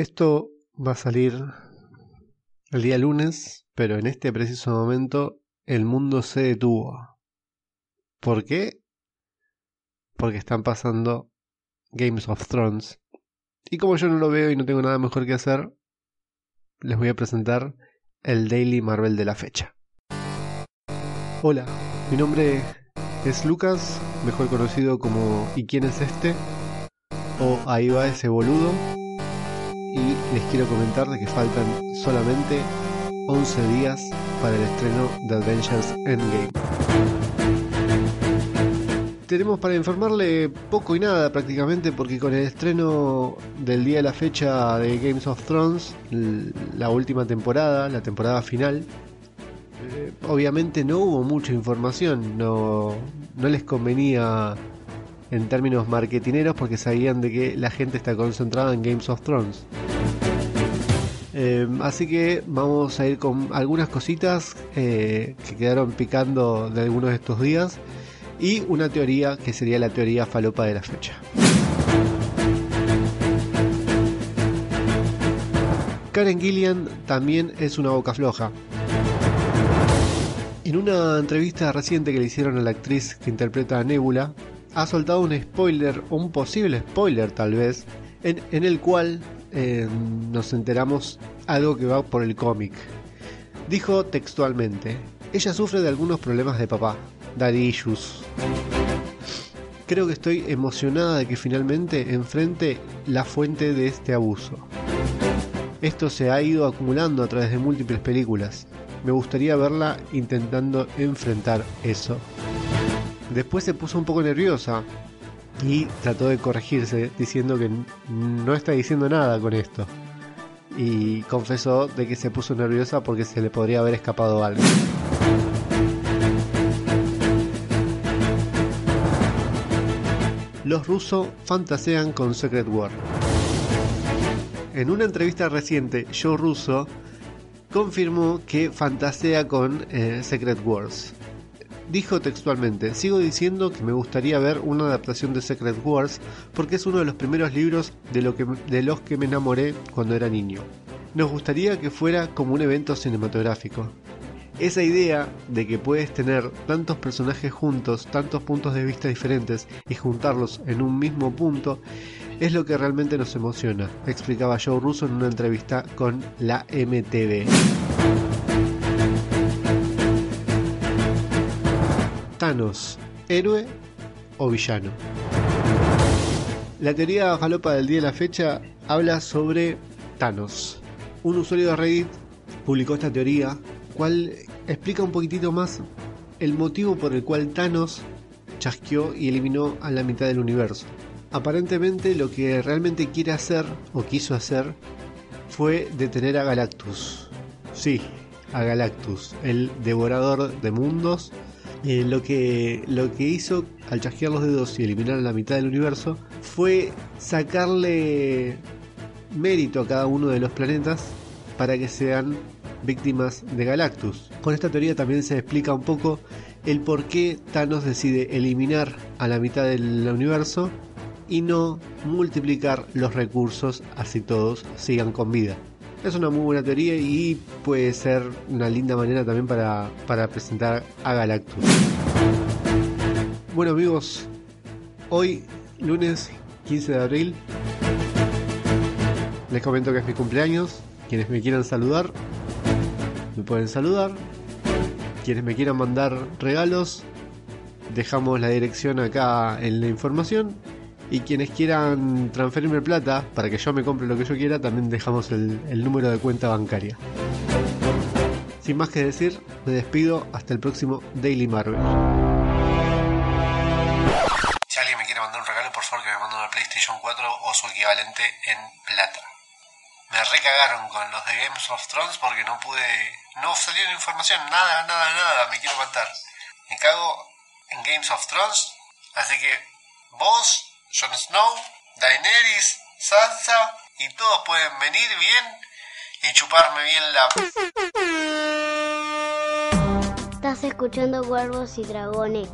Esto va a salir el día lunes, pero en este preciso momento el mundo se detuvo. ¿Por qué? Porque están pasando Games of Thrones. Y como yo no lo veo y no tengo nada mejor que hacer, les voy a presentar el Daily Marvel de la fecha. Hola, mi nombre es Lucas, mejor conocido como ¿Y quién es este? o Ahí va ese boludo. Les quiero comentar de que faltan solamente 11 días para el estreno de Avengers Endgame. Tenemos para informarle poco y nada prácticamente porque con el estreno del día de la fecha de Games of Thrones, la última temporada, la temporada final, eh, obviamente no hubo mucha información, no, no les convenía en términos marketineros porque sabían de que la gente está concentrada en Games of Thrones. Eh, así que vamos a ir con algunas cositas eh, que quedaron picando de algunos de estos días y una teoría que sería la teoría falopa de la fecha. Karen Gillian también es una boca floja. En una entrevista reciente que le hicieron a la actriz que interpreta a Nebula, ha soltado un spoiler, un posible spoiler tal vez, en, el cual eh, nos enteramos algo que va por el cómic. Dijo textualmente, ella sufre de algunos problemas de papá, daddy issues. Creo que estoy emocionada de que finalmente enfrente la fuente de este abuso. Esto se ha ido acumulando a través de múltiples películas. Me gustaría verla intentando enfrentar eso. Después se puso un poco nerviosa y trató de corregirse diciendo que no está diciendo nada con esto. Y confesó de que se puso nerviosa porque se le podría haber escapado algo. Los rusos fantasean con Secret War. En una entrevista reciente, Joe Russo confirmó que fantasea con eh, Secret Wars. Dijo textualmente, sigo diciendo que me gustaría ver una adaptación de Secret Wars porque es uno de los primeros libros de, lo que, de los que me enamoré cuando era niño. Nos gustaría que fuera como un evento cinematográfico. Esa idea de que puedes tener tantos personajes juntos, tantos puntos de vista diferentes y juntarlos en un mismo punto es lo que realmente nos emociona, explicaba Joe Russo en una entrevista con la MTV. Thanos, héroe o villano. La teoría falopa del día de la fecha habla sobre Thanos. Un usuario de Reddit publicó esta teoría, cual explica un poquitito más el motivo por el cual Thanos chasqueó y eliminó a la mitad del universo. Aparentemente lo que realmente quiere hacer o quiso hacer fue detener a Galactus. Sí, a Galactus, el devorador de mundos eh, lo, que, lo que hizo al chasquear los dedos y eliminar la mitad del universo fue sacarle mérito a cada uno de los planetas para que sean víctimas de Galactus. Con esta teoría también se explica un poco el por qué Thanos decide eliminar a la mitad del universo y no multiplicar los recursos así todos sigan con vida. Es una muy buena teoría y puede ser una linda manera también para, presentar a Galactus. Bueno amigos, hoy lunes 15 de abril les comento que es mi cumpleaños. Quienes me quieran saludar, me pueden saludar. Quienes me quieran mandar regalos, dejamos la dirección acá en la información y quienes quieran transferirme plata para que yo me compre lo que yo quiera, también dejamos el, número de cuenta bancaria. Sin más que decir, me despido hasta el próximo Daily Marvel. Si alguien me quiere mandar un regalo, por favor que me mande una PlayStation 4 o su equivalente en plata. Me recagaron con los de Games of Thrones porque no pude. No salió información, nada, nada, nada, me quiero matar. Me cago en Games of Thrones, así que vos Jon Snow, Daenerys, Sansa y todos pueden venir bien y chuparme bien la... Estás escuchando Cuervos y Dragones.